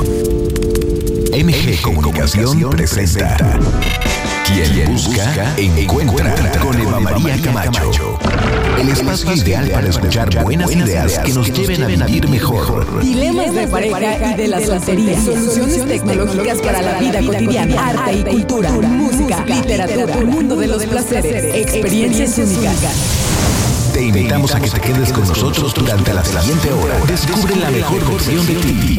MG Comunicación presenta. Quien busca, encuentra con Eva María Camacho. El espacio ideal para escuchar buenas ideas que nos lleven a vivir mejor. Dilemas de pareja y de la soltería. Soluciones tecnológicas para la vida cotidiana. Arte y cultura. Música, literatura. Mundo de los placeres. Experiencias únicas. Te invitamos a que te quedes con nosotros durante la siguiente hora. Descubre la mejor versión de ti.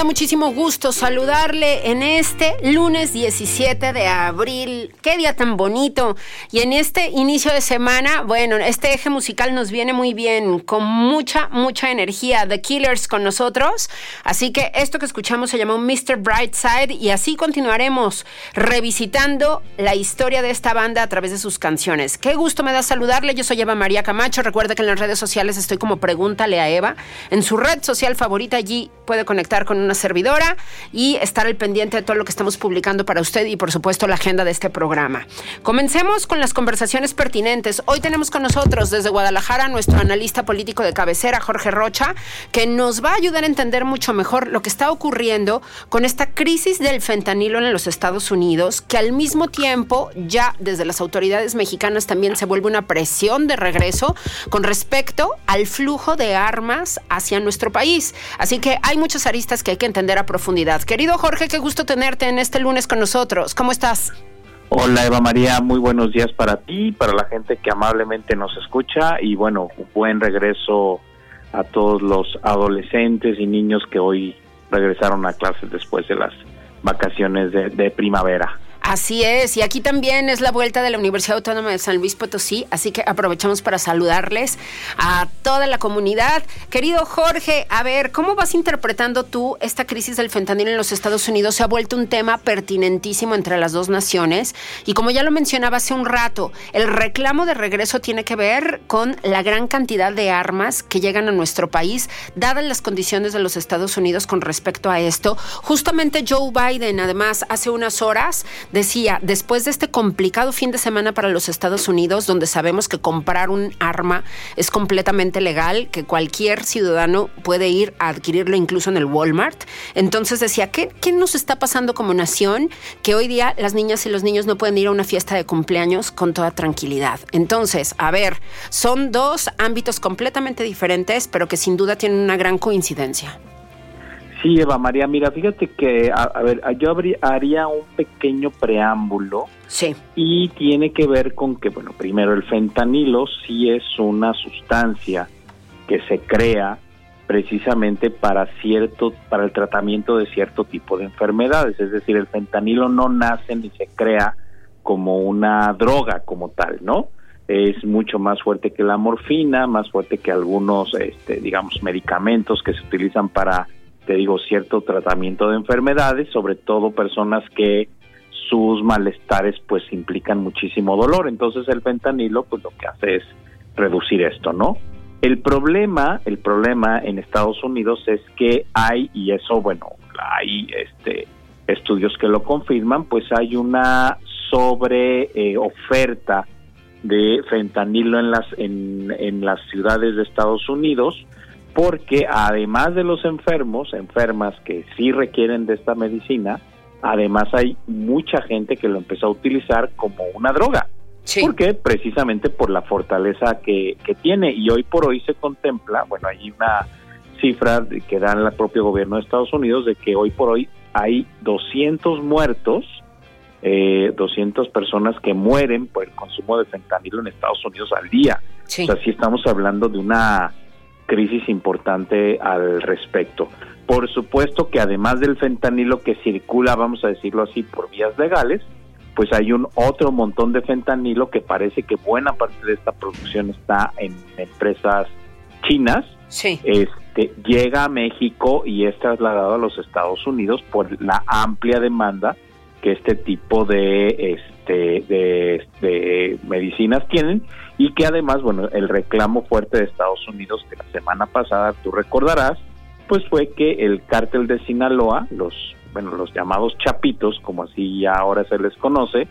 Da muchísimo gusto saludarle en este lunes 17 de abril. Qué día tan bonito. Y en este inicio de semana, bueno, este eje musical nos viene muy bien, con mucha, mucha energía. The Killers con nosotros. Así que esto que escuchamos se llamó Mr. Brightside y así continuaremos revisitando la historia de esta banda a través de sus canciones. Qué gusto me da saludarle. Yo soy Eva María Camacho. Recuerda que en las redes sociales estoy como Pregúntale a Eva. En su red social favorita allí puede conectar con una servidora y estar al pendiente de todo lo que estamos publicando para usted y por supuesto la agenda de este programa. Comencemos con las conversaciones pertinentes. Hoy tenemos con nosotros desde Guadalajara nuestro analista político de cabecera, Jorge Rocha, que nos va a ayudar a entender mucho mejor lo que está ocurriendo con esta crisis del fentanilo en los Estados Unidos, que al mismo tiempo ya desde las autoridades mexicanas también se vuelve una presión de regreso con respecto al flujo de armas hacia nuestro país. Así que hay muchas aristas que hay que entender a profundidad. Querido Jorge, qué gusto tenerte en este lunes con nosotros. ¿Cómo estás? Hola Eva María, muy buenos días para ti, para la gente que amablemente nos escucha y bueno, buen regreso a todos los adolescentes y niños que hoy regresaron a clases después de las vacaciones de, de primavera. Así es, y aquí también es la vuelta de la Universidad Autónoma de San Luis Potosí, así que aprovechamos para saludarles a toda la comunidad. Querido Jorge, a ver, ¿cómo vas interpretando tú esta crisis del fentanilo en los Estados Unidos? Se ha vuelto un tema pertinentísimo entre las dos naciones y como ya lo mencionaba hace un rato, el reclamo de regreso tiene que ver con la gran cantidad de armas que llegan a nuestro país, dadas las condiciones de los Estados Unidos con respecto a esto. Justamente Joe Biden, además, hace unas horas decía, después de este complicado fin de semana para los Estados Unidos, donde sabemos que comprar un arma es completamente legal, que cualquier ciudadano puede ir a adquirirlo incluso en el Walmart, entonces decía, ¿qué, qué nos está pasando como nación? Que hoy día las niñas y los niños no pueden ir a una fiesta de cumpleaños con toda tranquilidad. Entonces, a ver, son dos ámbitos completamente diferentes, pero que sin duda tienen una gran coincidencia. Sí, Eva María, mira, fíjate que, a, a ver, yo habría, haría un pequeño preámbulo Sí. y tiene que ver con que, bueno, primero el fentanilo sí es una sustancia que se crea precisamente para cierto, para el tratamiento de cierto tipo de enfermedades, es decir, el fentanilo no nace ni se crea como una droga como tal, ¿no? Es mucho más fuerte que la morfina, más fuerte que algunos, este, digamos, medicamentos que se utilizan para, te digo, cierto tratamiento de enfermedades, sobre todo personas que sus malestares pues implican muchísimo dolor. Entonces el fentanilo pues lo que hace es reducir esto, ¿no? El problema, el problema en Estados Unidos es que hay y eso bueno, hay este estudios que lo confirman, pues hay una sobre eh, oferta de fentanilo en las en, en las ciudades de Estados Unidos porque además de los enfermos, enfermas que sí requieren de esta medicina, además hay mucha gente que lo empezó a utilizar como una droga. Sí. ¿Por qué? Precisamente por la fortaleza que, que tiene. Y hoy por hoy se contempla, bueno, hay una cifra que da el propio gobierno de Estados Unidos de que hoy por hoy hay 200 muertos, eh, 200 personas que mueren por el consumo de fentanilo en Estados Unidos al día. Sí. O sea, sí estamos hablando de una crisis importante al respecto. Por supuesto que además del fentanilo que circula, vamos a decirlo así, por vías legales, pues hay un otro montón de fentanilo que parece que buena parte de esta producción está en empresas chinas. Sí. Este llega a México y es trasladado a los Estados Unidos por la amplia demanda que este tipo de este de, de medicinas tienen y que además bueno el reclamo fuerte de Estados Unidos que la semana pasada tú recordarás pues fue que el cártel de Sinaloa los bueno los llamados chapitos como así ya ahora se les conoce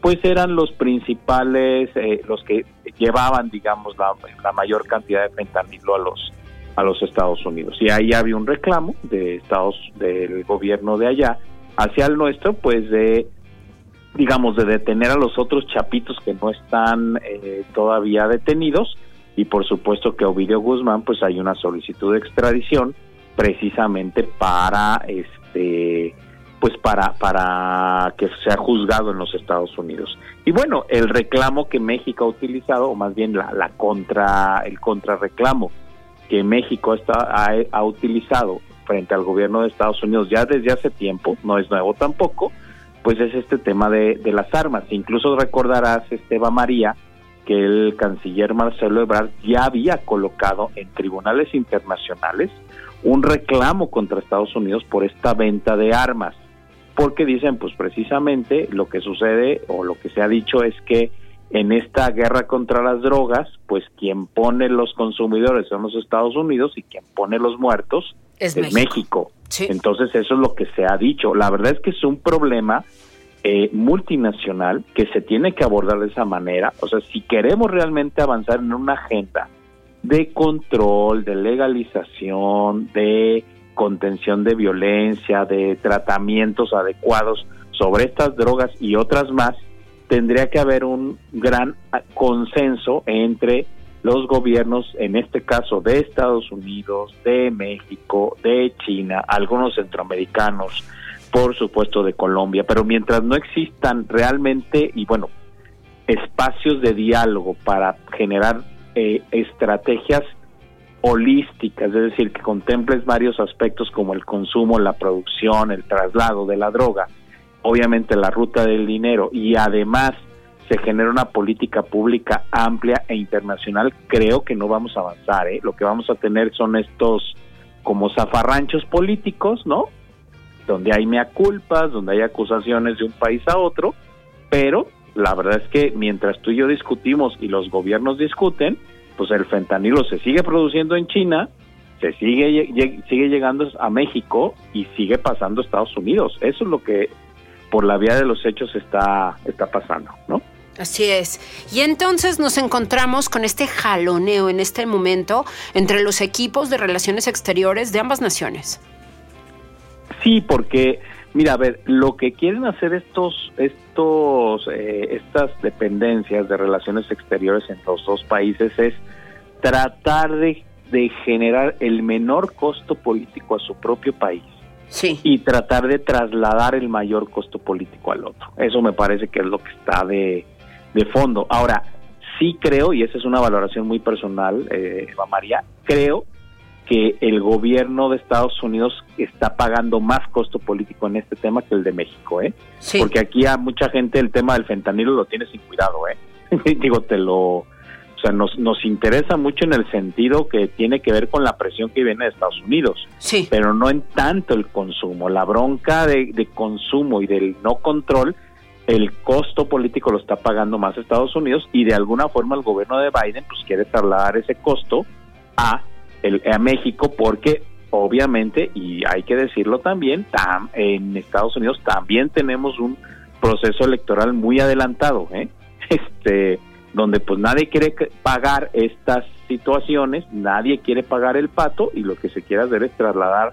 pues eran los principales eh, los que llevaban digamos la, la mayor cantidad de fentanilo a los a los Estados Unidos. Y ahí había un reclamo de Estados del gobierno de allá hacia el nuestro pues de digamos de detener a los otros chapitos que no están eh, todavía detenidos. Y por supuesto que Ovidio Guzmán pues hay una solicitud de extradición precisamente para este pues para para que sea juzgado en los Estados Unidos. Y bueno el reclamo que México ha utilizado o más bien la, la contra el contrarreclamo que México está, ha, ha utilizado frente al gobierno de Estados Unidos ya desde hace tiempo no es nuevo tampoco pues es este tema de, las armas. Incluso recordarás Esteban María que el canciller Marcelo Ebrard ya había colocado en tribunales internacionales un reclamo contra Estados Unidos por esta venta de armas, porque dicen, pues precisamente lo que sucede o lo que se ha dicho es que en esta guerra contra las drogas, pues quien pone los consumidores son los Estados Unidos y quien pone los muertos Es es, México. México. Sí. Entonces eso es lo que se ha dicho. La verdad es que es un problema eh, multinacional que se tiene que abordar de esa manera. O sea, si queremos realmente avanzar en una agenda de control, de legalización, de contención de violencia, de tratamientos adecuados sobre estas drogas y otras más, tendría que haber un gran consenso entre los gobiernos, en este caso de Estados Unidos, de México, de China, algunos centroamericanos, por supuesto de Colombia, pero mientras no existan realmente, y bueno, espacios de diálogo para generar eh, estrategias holísticas, es decir, que contemples varios aspectos como el consumo, la producción, el traslado de la droga, obviamente la ruta del dinero y además se genera una política pública amplia e internacional, creo que no vamos a avanzar. ¿eh? Lo que vamos a tener son estos como zafarranchos políticos, ¿no? Donde hay mea culpas, donde hay acusaciones de un país a otro, pero la verdad es que mientras tú y yo discutimos y los gobiernos discuten, pues el fentanilo se sigue produciendo en China, se sigue sigue llegando a México y sigue pasando a Estados Unidos. Eso es lo que por la vía de los hechos está está pasando, ¿no? Así es. Y entonces nos encontramos con este jaloneo en este momento entre los equipos de relaciones exteriores de ambas naciones. Sí, porque mira, a ver, lo que quieren hacer estos estos eh, estas dependencias de relaciones exteriores en los dos países es tratar de, de generar el menor costo político a su propio país Sí. y tratar de trasladar el mayor costo político al otro. Eso me parece que es lo que está de, de fondo. Ahora, sí creo, y esa es una valoración muy personal, eh, Eva María, creo que el gobierno de Estados Unidos está pagando más costo político en este tema que el de México, ¿eh? Sí. Porque aquí a mucha gente el tema del fentanilo lo tiene sin cuidado, ¿eh? Digo, te lo... O sea, nos, nos interesa mucho en el sentido que tiene que ver con la presión que viene de Estados Unidos Sí. pero no en tanto el consumo. La bronca de, de consumo y del no control, el costo político lo está pagando más Estados Unidos y de alguna forma el gobierno de Biden pues quiere trasladar ese costo a, el, a México porque obviamente, y hay que decirlo también, tam- en Estados Unidos también tenemos un proceso electoral muy adelantado, ¿eh? este donde pues nadie quiere pagar estas situaciones, nadie quiere pagar el pato y lo que se quiere hacer es trasladar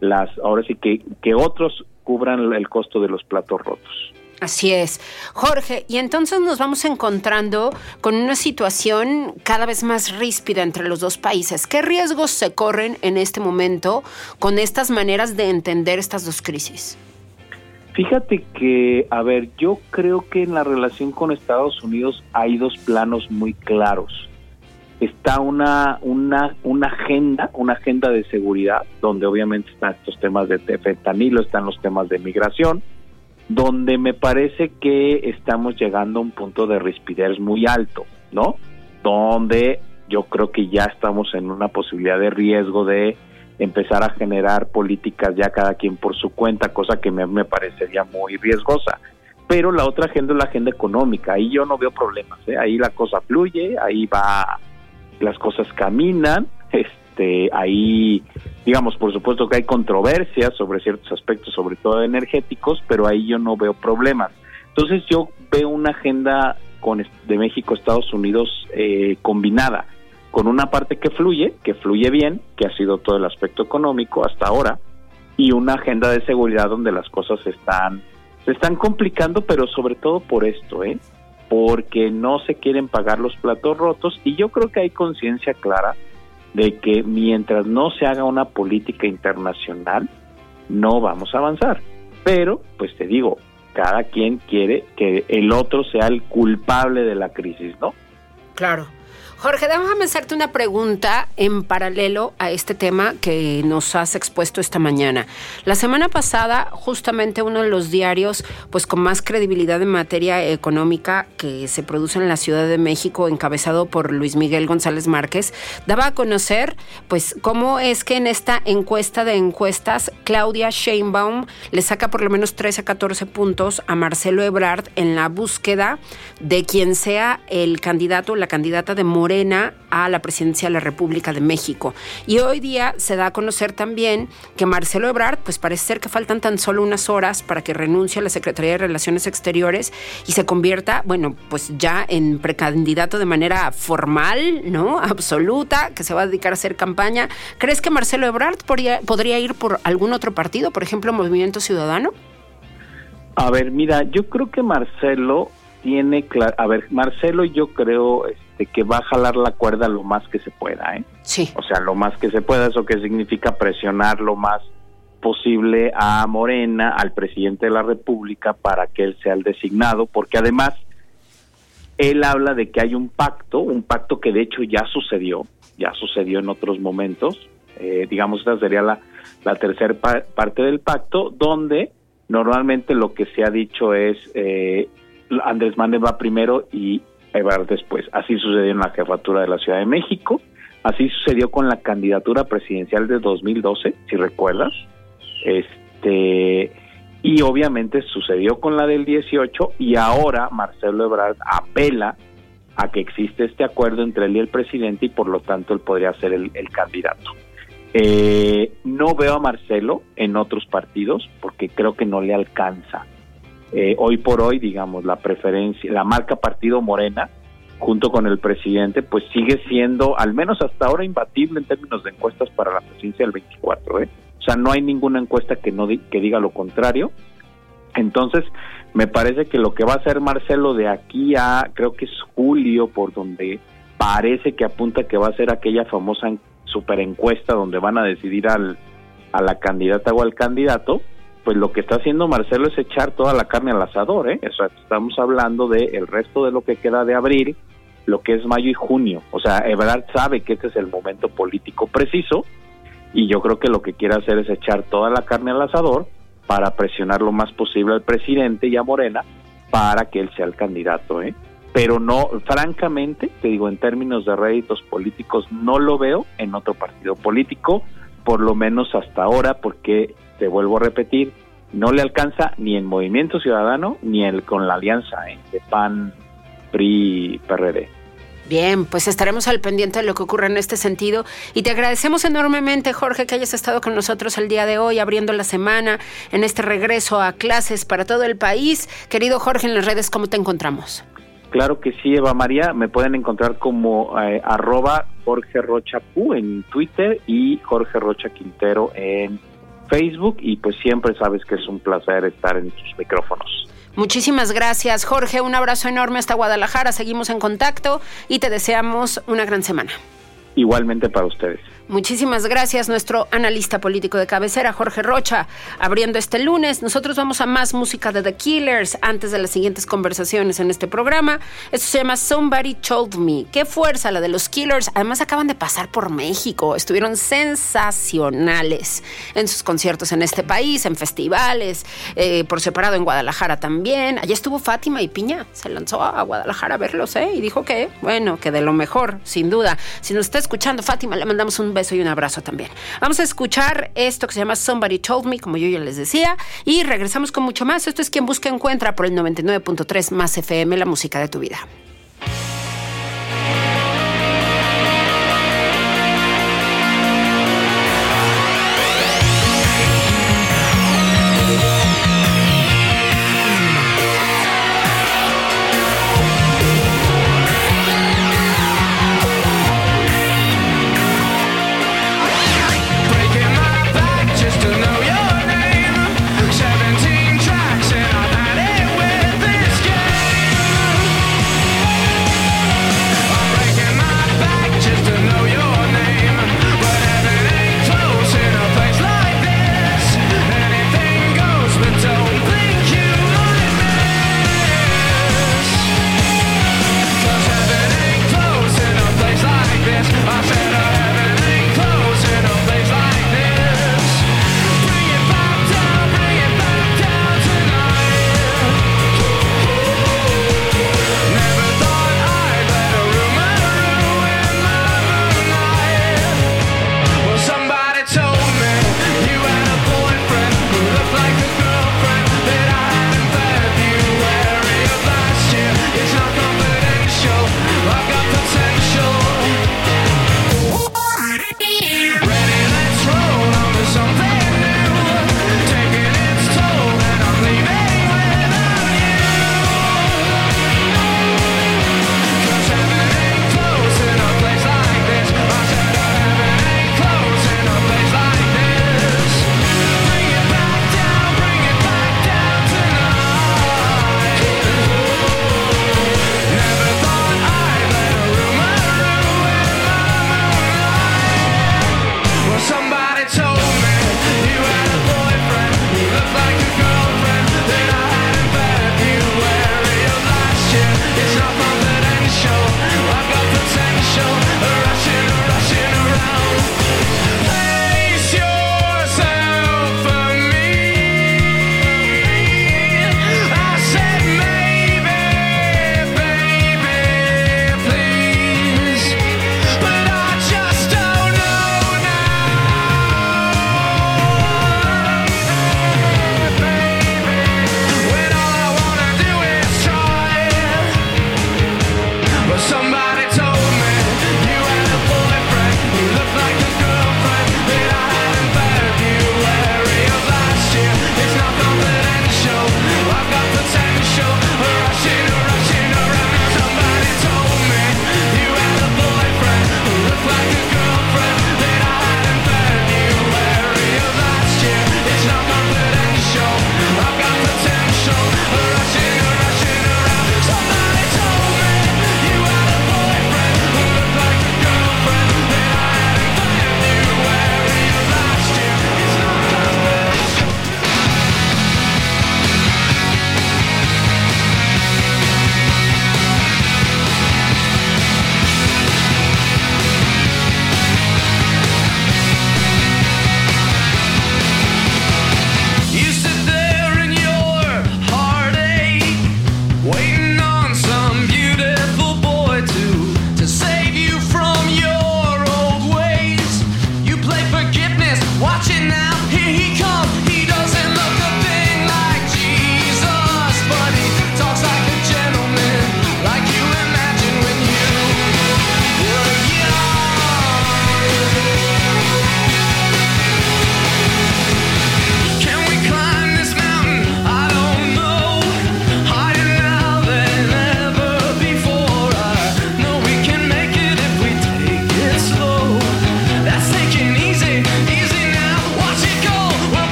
las, ahora sí que, que otros cubran el costo de los platos rotos. Así es. Jorge, y entonces nos vamos encontrando con una situación cada vez más ríspida entre los dos países. ¿Qué riesgos se corren en este momento con estas maneras de entender estas dos crisis? Fíjate que, a ver, yo creo que en la relación con Estados Unidos hay dos planos muy claros. Está una, una, una agenda, una agenda de seguridad, donde obviamente están estos temas de fentanilo, están los temas de migración, donde me parece que estamos llegando a un punto de rispidez muy alto, ¿no? Donde yo creo que ya estamos en una posibilidad de riesgo de empezar a generar políticas ya cada quien por su cuenta, cosa que me, me parecería muy riesgosa. Pero la otra agenda es la agenda económica, ahí yo no veo problemas, ¿eh? ahí la cosa fluye, ahí va, las cosas caminan, este, ahí, digamos, por supuesto que hay controversias sobre ciertos aspectos, sobre todo energéticos, pero ahí yo no veo problemas. Entonces yo veo una agenda con de México Estados Unidos eh, combinada con una parte que fluye, que fluye bien, que ha sido todo el aspecto económico hasta ahora, y una agenda de seguridad donde las cosas están se están complicando, pero sobre todo por esto, ¿eh? Porque no se quieren pagar los platos rotos y yo creo que hay conciencia clara de que mientras no se haga una política internacional no vamos a avanzar. Pero, pues te digo, cada quien quiere que el otro sea el culpable de la crisis, ¿no? Claro. Jorge, déjame hacerte una pregunta en paralelo a este tema que nos has expuesto esta mañana. La semana pasada, justamente uno de los diarios, pues con más credibilidad en materia económica que se produce en la Ciudad de México, encabezado por Luis Miguel González Márquez, daba a conocer, pues, cómo es que en esta encuesta de encuestas, Claudia Sheinbaum le saca por lo menos 13 a 14 puntos a Marcelo Ebrard en la búsqueda de quien sea el candidato o la candidata de Morena Morena a la presidencia de la República de México. Y hoy día se da a conocer también que Marcelo Ebrard, pues parece ser que faltan tan solo unas horas para que renuncie a la Secretaría de Relaciones Exteriores y se convierta, bueno, pues ya en precandidato de manera formal, ¿no? Absoluta, que se va a dedicar a hacer campaña. ¿Crees que Marcelo Ebrard podría, podría ir por algún otro partido, por ejemplo, Movimiento Ciudadano? A ver, mira, yo creo que Marcelo tiene claro, a ver, Marcelo yo creo este, que va a jalar la cuerda lo más que se pueda, ¿eh? Sí. O sea, lo más que se pueda, eso que significa presionar lo más posible a Morena, al presidente de la República, para que él sea el designado, porque además él habla de que hay un pacto, un pacto que de hecho ya sucedió, ya sucedió en otros momentos, eh, digamos, esta sería la, la tercera pa- parte del pacto, donde normalmente lo que se ha dicho es eh, Andrés Manuel va primero y Ebrard después. Así sucedió en la jefatura de la Ciudad de México, así sucedió con la candidatura presidencial de 2012, si recuerdas, este y obviamente sucedió con la del 18 y ahora Marcelo Ebrard apela a que existe este acuerdo entre él y el presidente y por lo tanto él podría ser el, el candidato. Eh, no veo a Marcelo en otros partidos porque creo que no le alcanza. Eh, hoy por hoy, digamos, la preferencia, la marca Partido Morena, junto con el presidente, pues sigue siendo, al menos hasta ahora, imbatible en términos de encuestas para la presidencia del 24. ¿eh? O sea, no hay ninguna encuesta que, no di- que diga lo contrario. Entonces, me parece que lo que va a hacer Marcelo de aquí a, creo que es julio, por donde parece que apunta que va a ser aquella famosa super encuesta donde van a decidir al, a la candidata o al candidato, pues lo que está haciendo Marcelo es echar toda la carne al asador, ¿eh? O sea, estamos hablando de el resto de lo que queda de abril, lo que es mayo y junio. O sea, Ebrard sabe que este es el momento político preciso y yo creo que lo que quiere hacer es echar toda la carne al asador para presionar lo más posible al presidente y a Morena para que él sea el candidato, ¿eh? Pero no, francamente, te digo, en términos de réditos políticos, no lo veo en otro partido político, por lo menos hasta ahora, porque, te vuelvo a repetir, no le alcanza ni en Movimiento Ciudadano ni el, con la alianza ¿eh? de PAN, PRI, PRD. Bien, pues estaremos al pendiente de lo que ocurre en este sentido y te agradecemos enormemente, Jorge, que hayas estado con nosotros el día de hoy, abriendo la semana en este regreso a clases para todo el país. Querido Jorge, en las redes, ¿cómo te encontramos? Claro que sí, Eva María. Me pueden encontrar como eh, arroba Jorge Rocha Q en Twitter y Jorge Rocha Quintero en Facebook. Y pues siempre sabes que es un placer estar en tus micrófonos. Muchísimas gracias, Jorge. Un abrazo enorme hasta Guadalajara. Seguimos en contacto y te deseamos una gran semana. Igualmente para ustedes. Muchísimas gracias, nuestro analista político de cabecera, Jorge Rocha, abriendo este lunes. Nosotros vamos a más música de The Killers antes de las siguientes conversaciones en este programa. Esto se llama Somebody Told Me. Qué fuerza la de los Killers. Además, acaban de pasar por México. Estuvieron sensacionales en sus conciertos en este país, en festivales, eh, por separado en Guadalajara también. Allá estuvo Fátima y Piña. Se lanzó a Guadalajara a verlos, ¿eh? Y dijo que, bueno, que de lo mejor, sin duda. Si nos está escuchando Fátima, le mandamos un beso y un abrazo también. Vamos a escuchar esto que se llama Somebody Told Me, como yo ya les decía, y regresamos con mucho más. Esto es Quien Busca Encuentra por el 99.3 más FM, la música de tu vida.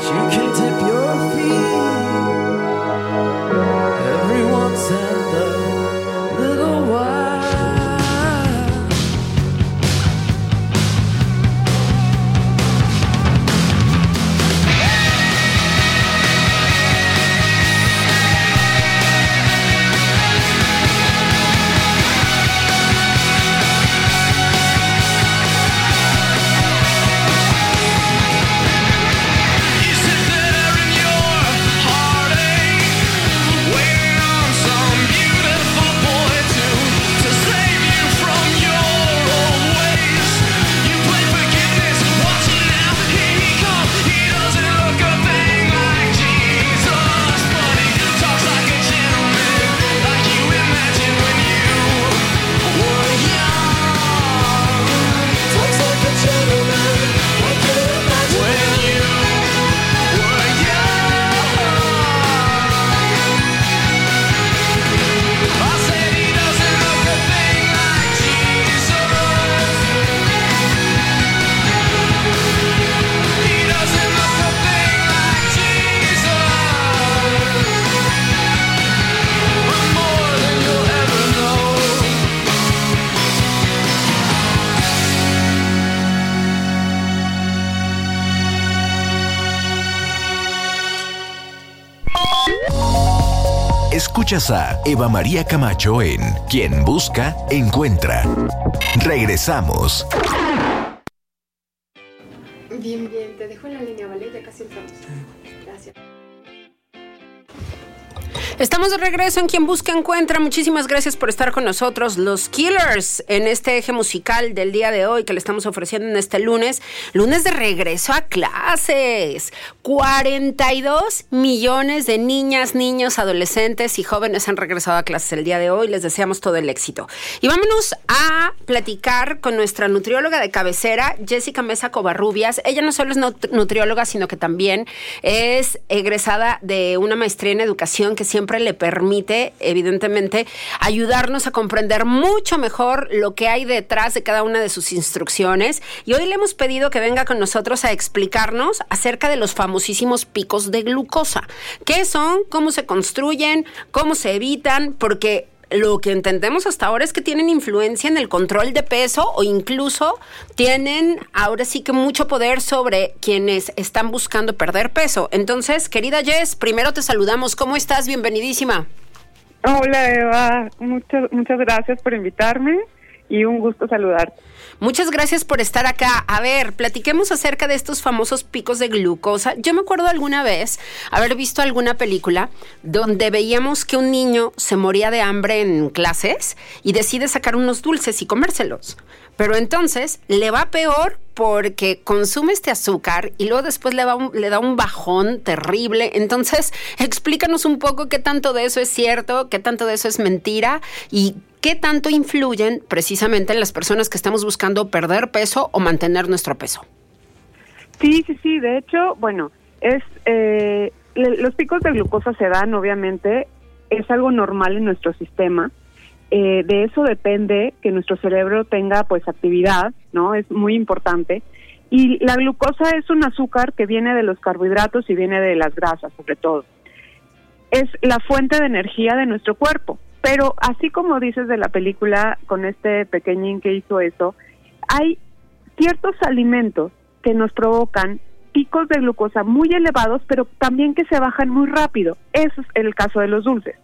You can Escuchas a Eva María Camacho en Quien Busca, Encuentra. Regresamos. Bien, bien, te dejo en la línea, ¿vale? Ya casi entramos. Gracias. Estamos de regreso en Quien Busca Encuentra. Muchísimas gracias por estar con nosotros, los Killers, en este eje musical del día de hoy que le estamos ofreciendo en este lunes. Lunes de regreso a clases. 42 millones de niñas, niños, adolescentes y jóvenes han regresado a clases el día de hoy. Les deseamos todo el éxito. Y vámonos a platicar con nuestra nutrióloga de cabecera, Jessica Mesa Covarrubias. Ella no solo es nut- nutrióloga, sino que también es egresada de una maestría en educación que siempre le permite, evidentemente, ayudarnos a comprender mucho mejor lo que hay detrás de cada una de sus instrucciones. Y hoy le hemos pedido que venga con nosotros a explicarnos acerca de los famosísimos picos de glucosa. ¿Qué son? ¿Cómo se construyen? ¿Cómo se evitan? Porque lo que entendemos hasta ahora es que tienen influencia en el control de peso o incluso tienen ahora sí que mucho poder sobre quienes están buscando perder peso. Entonces, querida Jess, primero te saludamos. ¿Cómo estás? Bienvenidísima. Hola Eva, muchas, muchas gracias por invitarme y un gusto saludarte. Muchas gracias por estar acá. A ver, platiquemos acerca de estos famosos picos de glucosa. Yo me acuerdo alguna vez haber visto alguna película donde veíamos que un niño se moría de hambre en clases y decide sacar unos dulces y comérselos. Pero entonces le va peor porque consume este azúcar y luego después le, da un bajón terrible. Entonces, explícanos un poco qué tanto de eso es cierto, qué tanto de eso es mentira y qué tanto influyen precisamente en las personas que estamos buscando perder peso o mantener nuestro peso. Sí, sí, sí, de hecho, bueno, es eh, los picos de glucosa se dan, obviamente, es algo normal en nuestro sistema. Eh, de eso depende que nuestro cerebro tenga pues actividad, ¿no? Es muy importante. Y la glucosa es un azúcar que viene de los carbohidratos y viene de las grasas, sobre todo. Es la fuente de energía de nuestro cuerpo. Pero así como dices de la película con este pequeñín que hizo eso, hay ciertos alimentos que nos provocan picos de glucosa muy elevados, pero también que se bajan muy rápido. Eso es el caso de los dulces.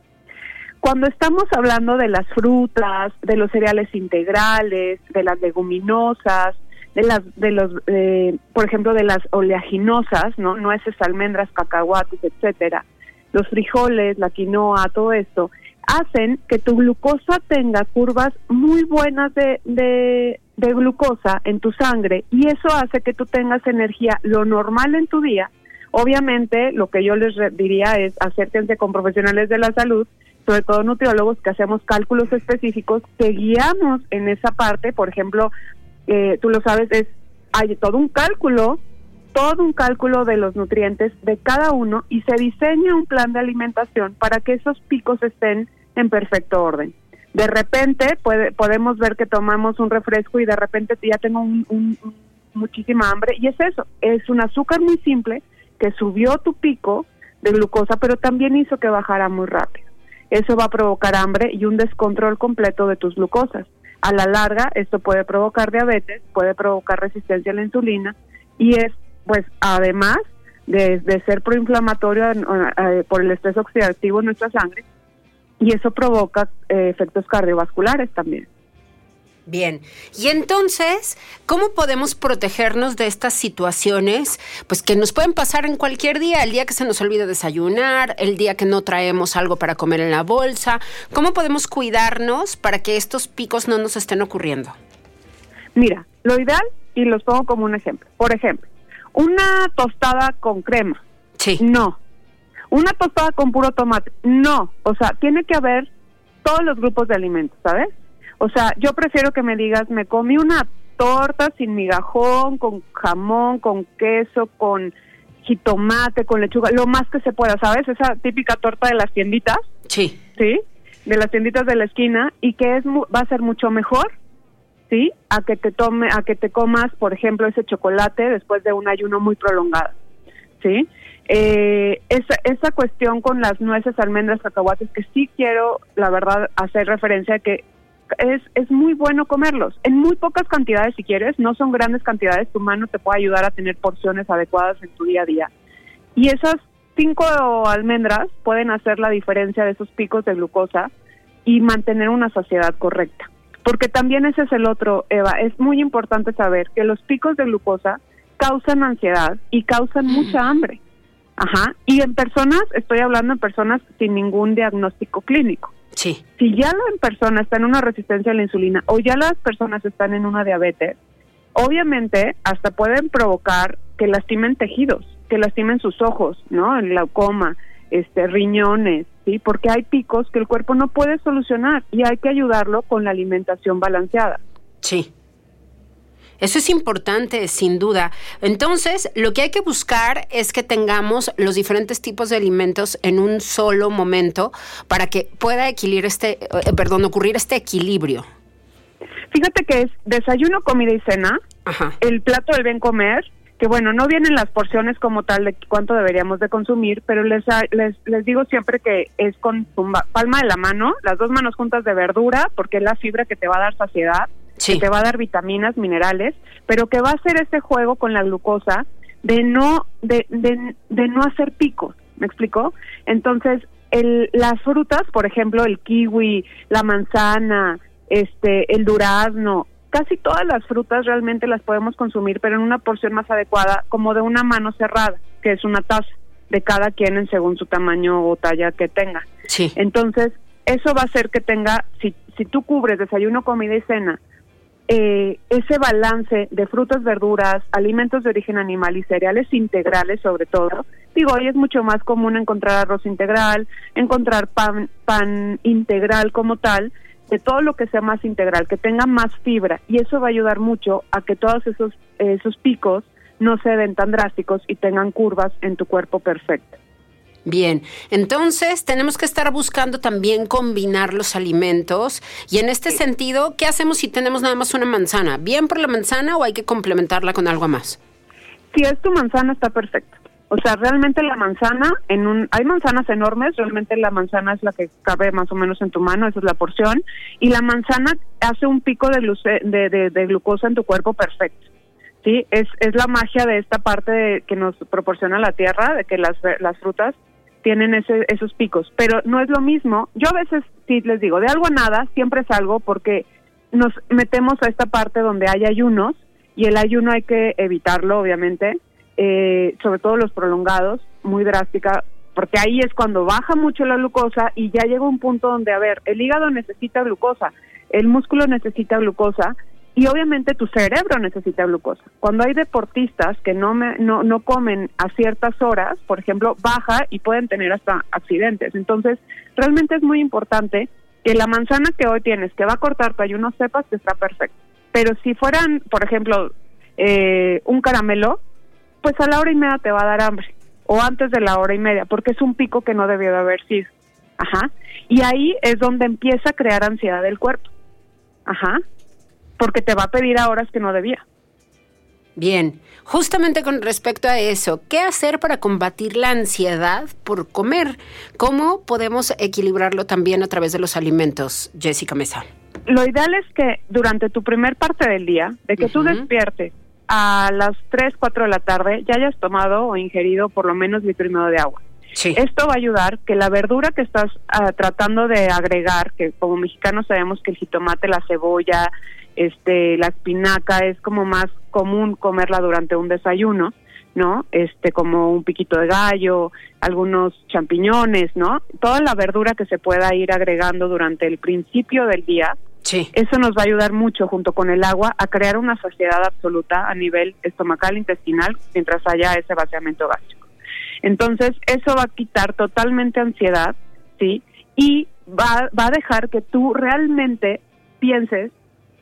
Cuando estamos hablando de las frutas, de los cereales integrales, de las leguminosas, de las, de los, eh, por ejemplo, de las oleaginosas, no, nueces, almendras, cacahuates, etcétera, los frijoles, la quinoa, todo esto, hacen que tu glucosa tenga curvas muy buenas de, de, de glucosa en tu sangre y eso hace que tú tengas energía lo normal en tu día. Obviamente, lo que yo les diría es acérquense con profesionales de la salud, sobre todo nutriólogos, que hacemos cálculos específicos que guiamos en esa parte. Por ejemplo, eh, tú lo sabes, es hay todo un cálculo todo un cálculo de los nutrientes de cada uno y se diseña un plan de alimentación para que esos picos estén en perfecto orden. De repente puede, podemos ver que tomamos un refresco y de repente ya tengo un- un- un- muchísima hambre y es eso, es un azúcar muy simple que subió tu pico de glucosa pero también hizo que bajara muy rápido. Eso va a provocar hambre y un descontrol completo de tus glucosas. A la larga esto puede provocar diabetes, puede provocar resistencia a la insulina y es pues además de, de ser proinflamatorio eh, por el estrés oxidativo en nuestra sangre, y eso provoca eh, efectos cardiovasculares también. Bien, y entonces, ¿cómo podemos protegernos de estas situaciones? Pues que nos pueden pasar en cualquier día, el día que se nos olvide desayunar, el día que no traemos algo para comer en la bolsa. ¿Cómo podemos cuidarnos para que estos picos no nos estén ocurriendo? Mira, lo ideal, y los pongo como un ejemplo, por ejemplo, una tostada con crema, Sí. no. Una tostada con puro tomate, no. O sea, tiene que haber todos los grupos de alimentos, ¿sabes? O sea, yo prefiero que me digas, me comí una torta sin migajón, con jamón, con queso, con jitomate, con lechuga, lo más que se pueda, ¿sabes? Esa típica torta de las tienditas, Sí. ¿sí? De las tienditas de la esquina y que es va a ser mucho mejor, ¿sí? A que te tome, a que te comas, por ejemplo, ese chocolate después de un ayuno muy prolongado, ¿sí? Eh, esa, esa cuestión con las nueces, almendras, cacahuates, que sí quiero, la verdad, hacer referencia a que es, es muy bueno comerlos, en muy pocas cantidades si quieres, no son grandes cantidades, tu mano te puede ayudar a tener porciones adecuadas en tu día a día. Y esas cinco almendras pueden hacer la diferencia de esos picos de glucosa y mantener una saciedad correcta. Porque también ese es el otro, Eva, es muy importante saber que los picos de glucosa causan ansiedad y causan mucha hambre. Ajá. Y en personas, estoy hablando en personas sin ningún diagnóstico clínico. Sí. Si ya la persona está en una resistencia a la insulina o ya las personas están en una diabetes, obviamente hasta pueden provocar que lastimen tejidos, que lastimen sus ojos, ¿no? El glaucoma, este, riñones, ¿sí? Porque hay picos que el cuerpo no puede solucionar y hay que ayudarlo con la alimentación balanceada. Sí. Eso es importante, sin duda. Entonces, lo que hay que buscar es que tengamos los diferentes tipos de alimentos en un solo momento para que pueda equilibrar este, eh, perdón, ocurrir este equilibrio. Fíjate que es desayuno, comida y cena, Ajá. el plato del bien comer, que bueno, no vienen las porciones como tal de cuánto deberíamos de consumir, pero les, les, les digo siempre que es con palma de la mano, las dos manos juntas de verdura, porque es la fibra que te va a dar saciedad, Sí. que te va a dar vitaminas, minerales, pero que va a hacer este juego con la glucosa de no, de, de, de no hacer picos, ¿me explicó? Entonces, el, las frutas, por ejemplo, el kiwi, la manzana, este, el durazno, casi todas las frutas realmente las podemos consumir, pero en una porción más adecuada, como de una mano cerrada, que es una taza de cada quien en según su tamaño o talla que tenga. Sí. Entonces, eso va a hacer que tenga, si, si tú cubres desayuno, comida y cena, eh, ese balance de frutas, verduras, alimentos de origen animal y cereales integrales sobre todo. Digo, hoy es mucho más común encontrar arroz integral, encontrar pan, pan integral como tal, de todo lo que sea más integral, que tenga más fibra y eso va a ayudar mucho a que todos esos, esos picos no se den tan drásticos y tengan curvas en tu cuerpo perfecto. Bien, entonces tenemos que estar buscando también combinar los alimentos y en este sentido, ¿qué hacemos si tenemos nada más una manzana? ¿Bien por la manzana o hay que complementarla con algo más? Si es tu manzana está perfecto. O sea, realmente la manzana, en un, hay manzanas enormes, realmente la manzana es la que cabe más o menos en tu mano, esa es la porción, y la manzana hace un pico de, gluce- de, de- glucosa en tu cuerpo perfecto. Sí, es, es la magia de esta parte de- que nos proporciona la tierra, de que las, las frutas tienen ese, esos picos, pero no es lo mismo. Yo a veces, sí les digo, de algo a nada, siempre salgo porque nos metemos a esta parte donde hay ayunos y el ayuno hay que evitarlo, obviamente, eh, sobre todo los prolongados, muy drástica, porque ahí es cuando baja mucho la glucosa y ya llega un punto donde, a ver, el hígado necesita glucosa, el músculo necesita glucosa y obviamente tu cerebro necesita glucosa. Cuando hay deportistas que no, me, no, no comen a ciertas horas, por ejemplo, baja y pueden tener hasta accidentes. Entonces, realmente es muy importante que la manzana que hoy tienes, que va a cortar tu ayuno, sepas que está perfecto. Pero si fueran, por ejemplo, eh, un caramelo, pues a la hora y media te va a dar hambre, o antes de la hora y media, porque es un pico que no debió de haber sido. Ajá. Y ahí es donde empieza a crear ansiedad del cuerpo. Ajá. Porque te va a pedir a horas que no debía. Bien, justamente con respecto a eso, ¿qué hacer para combatir la ansiedad por comer? ¿Cómo podemos equilibrarlo también a través de los alimentos, Jessica Mesa? Lo ideal es que durante tu primer parte del día, de que tú despiertes a las 3, 4 de la tarde, ya hayas tomado o ingerido por lo menos litro y medio de agua. Sí. Esto va a ayudar que la verdura que estás ah, tratando de agregar, que como mexicanos sabemos que el jitomate, la cebolla, este, la espinaca es como más común comerla durante un desayuno, ¿no? Este, como un piquito de gallo, algunos champiñones, ¿no? Toda la verdura que se pueda ir agregando durante el principio del día, Sí. eso nos va a ayudar mucho junto con el agua a crear una saciedad absoluta a nivel estomacal, intestinal, mientras haya ese vaciamiento gástrico. Entonces, eso va a quitar totalmente ansiedad, ¿sí? Y va, va a dejar que tú realmente pienses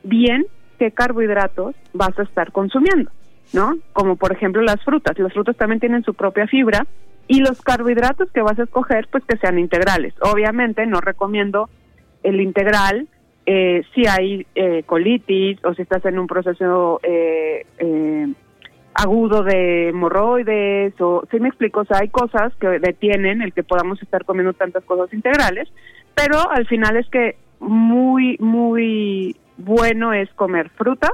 bien qué carbohidratos vas a estar consumiendo, ¿no? Como por ejemplo las frutas. Las frutas también tienen su propia fibra y los carbohidratos que vas a escoger, pues que sean integrales. Obviamente no recomiendo el integral eh, si hay eh, colitis o si estás en un proceso eh, eh, agudo de hemorroides o si me explico, o sea, hay cosas que detienen el que podamos estar comiendo tantas cosas integrales, pero al final es que muy, muy bueno es comer frutas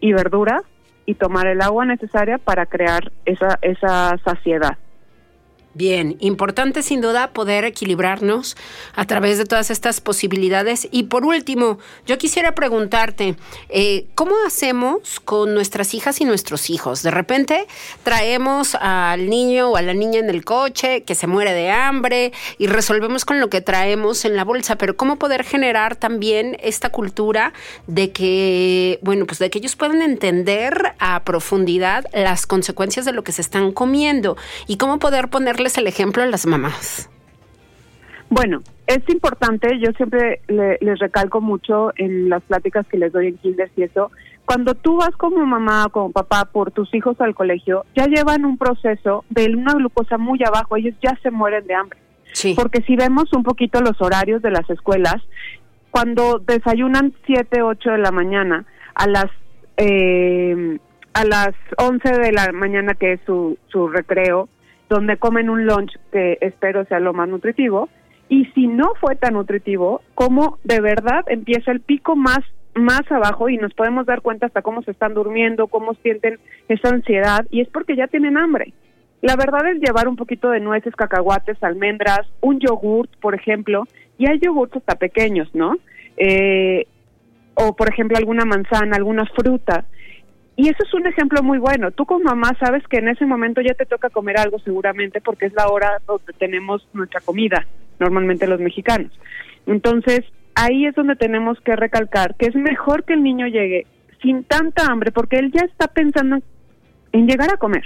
y verduras y tomar el agua necesaria para crear esa, esa saciedad. Bien, importante sin duda poder equilibrarnos a través de todas estas posibilidades. Y por último, yo quisiera preguntarte, eh, ¿cómo hacemos con nuestras hijas y nuestros hijos? De repente traemos al niño o a la niña en el coche que se muere de hambre y resolvemos con lo que traemos en la bolsa, pero ¿cómo poder generar también esta cultura de que, bueno, pues de que ellos puedan entender a profundidad las consecuencias de lo que se están comiendo y cómo poder ponerle el ejemplo a las mamás? Bueno, es importante, yo siempre le- les recalco mucho en las pláticas que les doy en Kinder y eso, cuando tú vas como mamá o como papá por tus hijos al colegio, ya llevan un proceso de una glucosa muy abajo, ellos ya se mueren de hambre. Sí. Porque si vemos un poquito los horarios de las escuelas, cuando desayunan 7, 8 de la mañana, a las eh, a las 11 de la mañana que es su, su recreo, donde comen un lunch que espero sea lo más nutritivo, y si no fue tan nutritivo, como de verdad empieza el pico más más abajo y nos podemos dar cuenta hasta cómo se están durmiendo, cómo sienten esa ansiedad y es porque ya tienen hambre. La verdad es llevar un poquito de nueces, cacahuates, almendras, un yogurt, por ejemplo, y hay yogurts hasta pequeños, ¿no? Eh, o por ejemplo alguna manzana, alguna fruta. Y eso es un ejemplo muy bueno. Tú como mamá sabes que en ese momento ya te toca comer algo seguramente porque es la hora donde tenemos nuestra comida, normalmente los mexicanos. Entonces, ahí es donde tenemos que recalcar que es mejor que el niño llegue sin tanta hambre porque él ya está pensando en llegar a comer.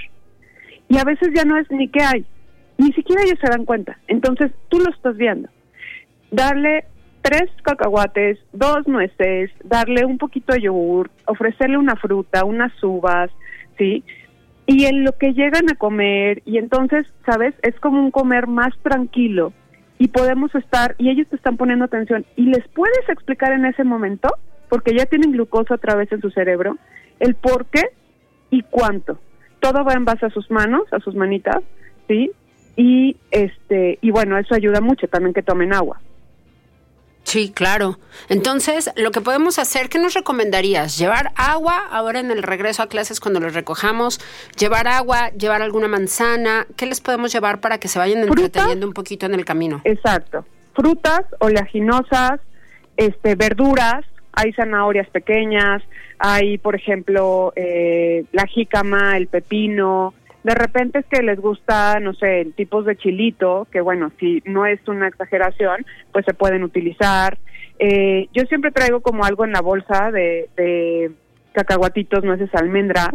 Y a veces ya no es ni qué hay, ni siquiera ellos se dan cuenta. Entonces, tú lo estás viendo. Darle tres cacahuates, dos nueces, darle un poquito de yogur, ofrecerle una fruta, unas uvas, ¿sí? Y en lo que llegan a comer, y entonces, ¿sabes? Es como un comer más tranquilo y podemos estar, y ellos te están poniendo atención, y les puedes explicar en ese momento, porque ya tienen glucosa otra vez en su cerebro, el por qué y cuánto. Todo va en base a sus manos, a sus manitas, ¿sí? Y este, y bueno, eso ayuda mucho también que tomen agua. Sí, claro. Entonces, lo que podemos hacer, ¿qué nos recomendarías? ¿Llevar agua ahora en el regreso a clases cuando los recojamos? ¿Llevar agua? ¿Llevar alguna manzana? ¿Qué les podemos llevar para que se vayan entreteniendo un poquito en el camino? Exacto. Frutas, oleaginosas, este, verduras, hay zanahorias pequeñas, hay, por ejemplo, eh, la jícama, el pepino. De repente es que les gusta, no sé, tipos de chilito, que bueno, si no es una exageración, pues se pueden utilizar. Eh, yo siempre traigo como algo en la bolsa de, de cacahuatitos, nueces, almendras,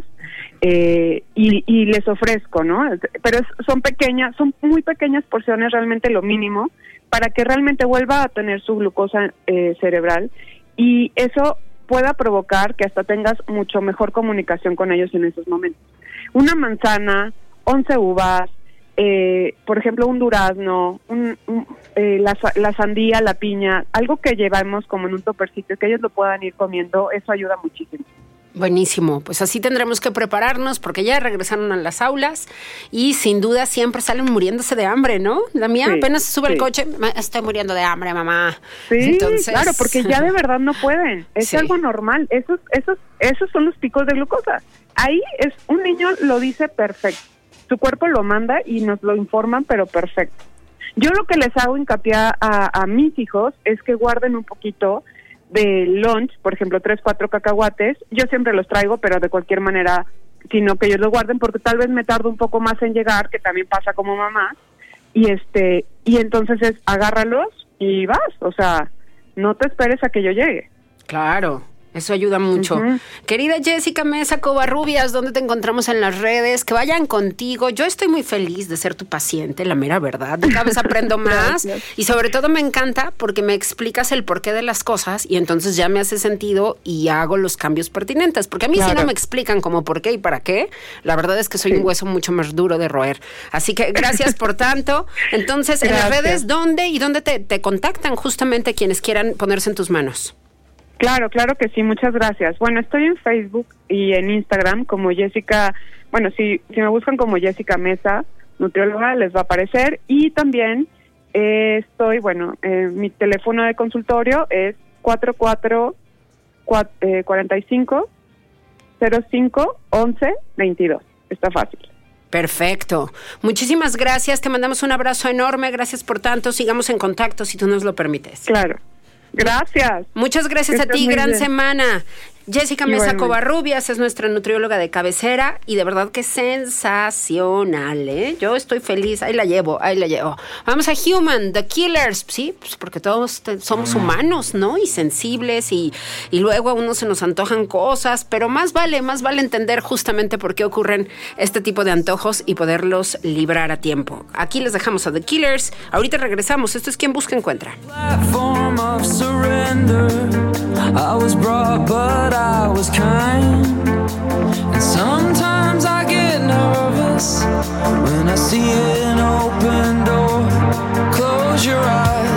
eh, y, y les ofrezco, ¿no? Pero son pequeñas, son muy pequeñas porciones, realmente lo mínimo, para que realmente vuelva a tener su glucosa eh, cerebral y eso pueda provocar que hasta tengas mucho mejor comunicación con ellos en esos momentos. Una manzana, 11 uvas, eh, por ejemplo, un durazno, un- un- eh, la, la sandía, la piña, algo que llevamos como en un topercito, que ellos lo puedan ir comiendo, eso ayuda muchísimo. Buenísimo, pues así tendremos que prepararnos porque ya regresaron a las aulas y sin duda siempre salen muriéndose de hambre, ¿no? La mía Sí, apenas sube al sí. coche, "Ma, estoy muriendo de hambre, mamá. Sí, Entonces- claro, porque ya de verdad no pueden. Es Sí. algo normal. Esos, esos, esos son los picos de glucosa. Ahí es un niño lo dice perfecto. Su cuerpo lo manda y nos lo informan, pero perfecto. Yo lo que les hago hincapié a, a mis hijos es que guarden un poquito de lunch, por ejemplo, tres, cuatro cacahuates. Yo siempre los traigo, pero de cualquier manera, sino que ellos los guarden porque tal vez me tardo un poco más en llegar, que también pasa como mamá. Y este, y entonces es agárralos y vas, o sea, no te esperes a que yo llegue. Claro, eso ayuda mucho. Querida Jessica Mesa Covarrubias, ¿dónde te encontramos en las redes? Que vayan contigo. Yo estoy muy feliz de ser tu paciente, la mera verdad. Cada vez aprendo más y sobre todo me encanta porque me explicas el porqué de las cosas y entonces ya me hace sentido y hago los cambios pertinentes. Porque a mí si no me explican como por qué y para qué, la verdad es que soy Sí. un hueso mucho más duro de roer. Así que gracias por tanto. Entonces, en las redes, ¿dónde y dónde te, te contactan justamente quienes quieran ponerse en tus manos? Claro, claro que sí, muchas gracias. Bueno, estoy en Facebook y en Instagram como Jessica, bueno, si, si me buscan como Jessica Mesa, nutrióloga, les va a aparecer. Y también eh, estoy, bueno, eh, mi teléfono de consultorio es 44 cua- eh, 45 05 11 22. Está fácil. Perfecto. Muchísimas gracias. Te mandamos un abrazo enorme. Gracias por tanto. Sigamos en contacto si tú nos lo permites. Claro. Gracias. Muchas gracias Que a ti. Gran bien. semana. Jessica Mesa. Covarrubias es nuestra nutrióloga de cabecera y de verdad que sensacional, ¿eh? Yo estoy feliz, ahí la llevo, ahí la llevo. Vamos a Human, The Killers, sí, pues porque todos somos humanos, ¿no? Y sensibles y, y luego a uno se nos antojan cosas, pero más vale, más vale entender justamente por qué ocurren este tipo de antojos y poderlos librar a tiempo. Aquí les dejamos a The Killers, ahorita regresamos, esto es quien busca encuentra. platform of surrender. I was brought, but I was kind. And sometimes I get nervous when I see an open door. Close your eyes,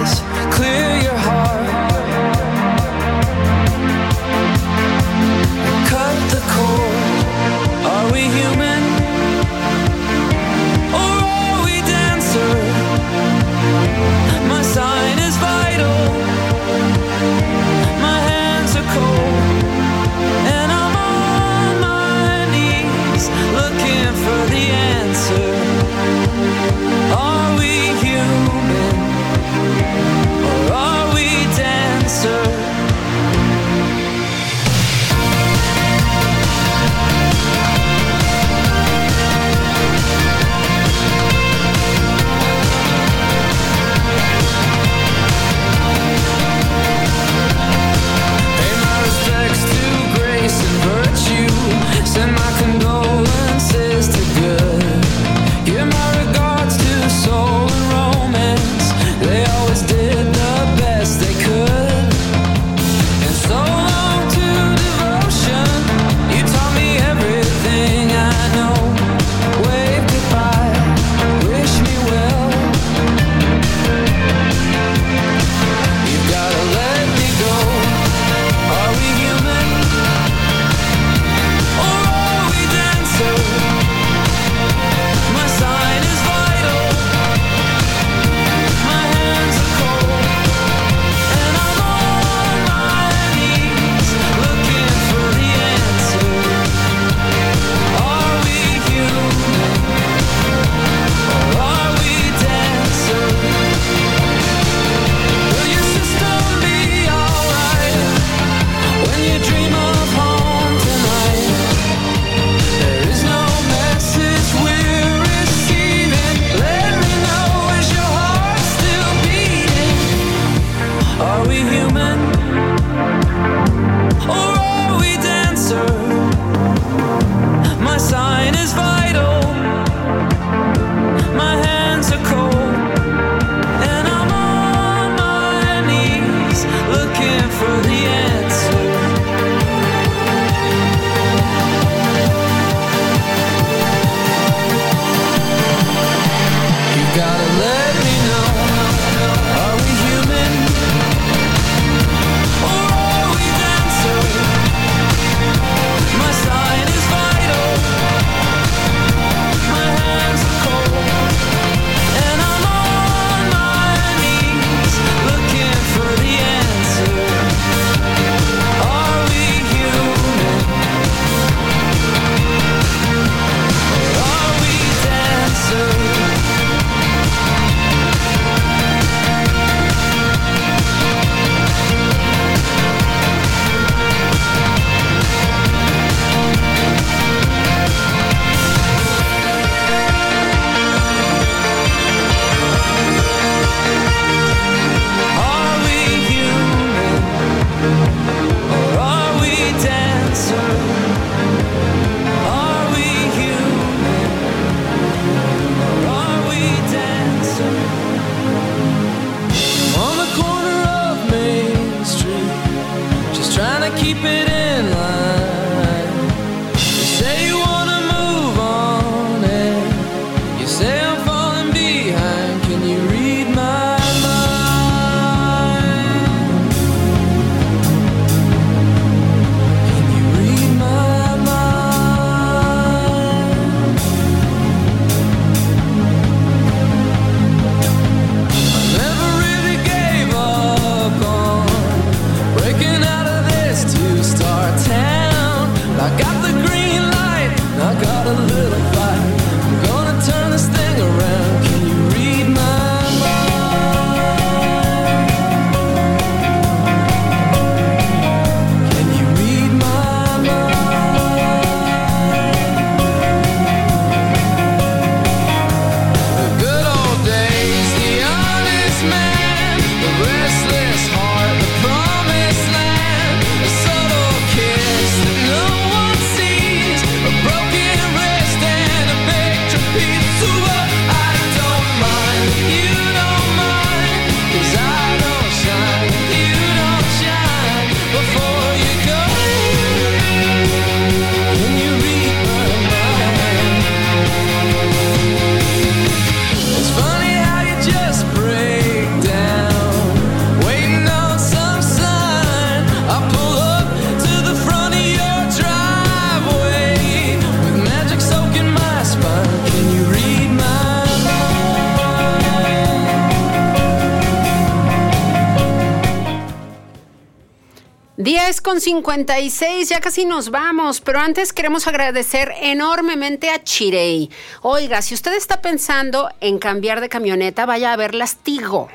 con 56, ya casi nos vamos, pero antes queremos agradecer enormemente a Chirey. Oiga, si usted está pensando en cambiar de camioneta, vaya a ver las Tigo.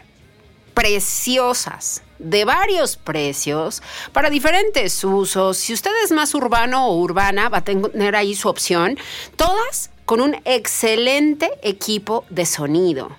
Preciosas, de varios precios, para diferentes usos. Si usted es más urbano o urbana, va a tener ahí su opción. Todas con un excelente equipo de sonido.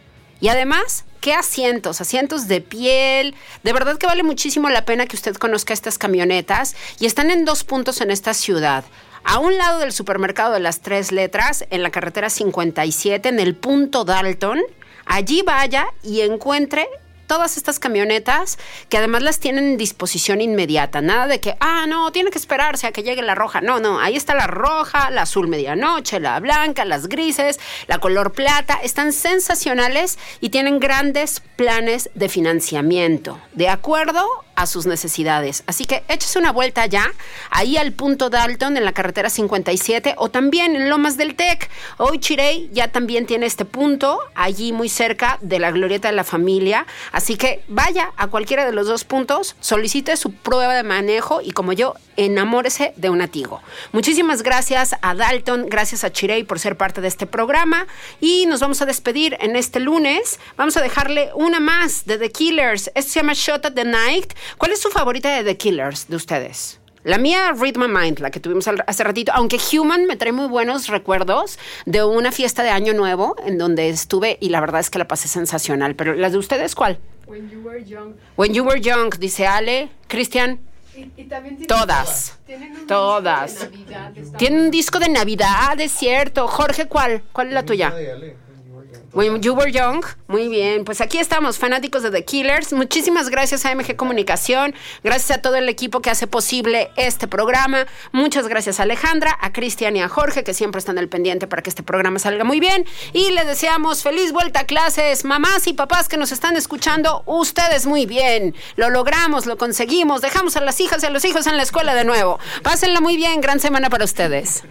Y además, ¿qué asientos? Asientos de piel. De verdad que vale muchísimo la pena que usted conozca estas camionetas. Y están en dos puntos en esta ciudad. A un lado del supermercado de las tres letras, en la carretera 57, en el punto Dalton. Allí vaya y encuentre todas estas camionetas que además las tienen en disposición inmediata. Nada de que, ah, no, tiene que esperarse a que llegue la roja. No, no, ahí está la roja, la azul medianoche, la blanca, las grises, la color plata. Están sensacionales y tienen grandes planes de financiamiento. De acuerdo a sus necesidades. Así que échese una vuelta ya, ahí al punto Dalton en la carretera 57 o también en Lomas del Tec. Hoy Chirey ya también tiene este punto allí muy cerca de la glorieta de la familia. Así que vaya a cualquiera de los dos puntos, solicite su prueba de manejo y como yo, enamórese de un atigo. Muchísimas gracias a Dalton, gracias a Chirey por ser parte de este programa y nos vamos a despedir en este lunes. Vamos a dejarle una más de The Killers. Esto se llama Shot at the Night. ¿Cuál es su favorita de The Killers de ustedes? La mía, Read My Mind, la que tuvimos al- hace ratito, aunque Human me trae muy buenos recuerdos de una fiesta de Año Nuevo en donde estuve y la verdad es que la pasé sensacional. Pero las de ustedes, ¿cuál? When you were young. When You Were Young, dice Ale, Cristian. Y, y también tienen- Todas. Tienen un Todas. disco de Navidad, está- Tiene un disco de Navidad, es cierto. Jorge, ¿cuál? ¿Cuál es la tuya? When You Were Young. Muy bien, pues aquí estamos, fanáticos de The Killers. Muchísimas gracias a MG Comunicación, gracias a todo el equipo que hace posible este programa. Muchas gracias a Alejandra, a Cristian y a Jorge, que siempre están al pendiente para que este programa salga muy bien. Y les deseamos feliz vuelta a clases, mamás y papás que nos están escuchando, ustedes muy bien. Lo logramos, lo conseguimos, dejamos a las hijas y a los hijos en la escuela de nuevo. Pásenla muy bien, gran semana para ustedes.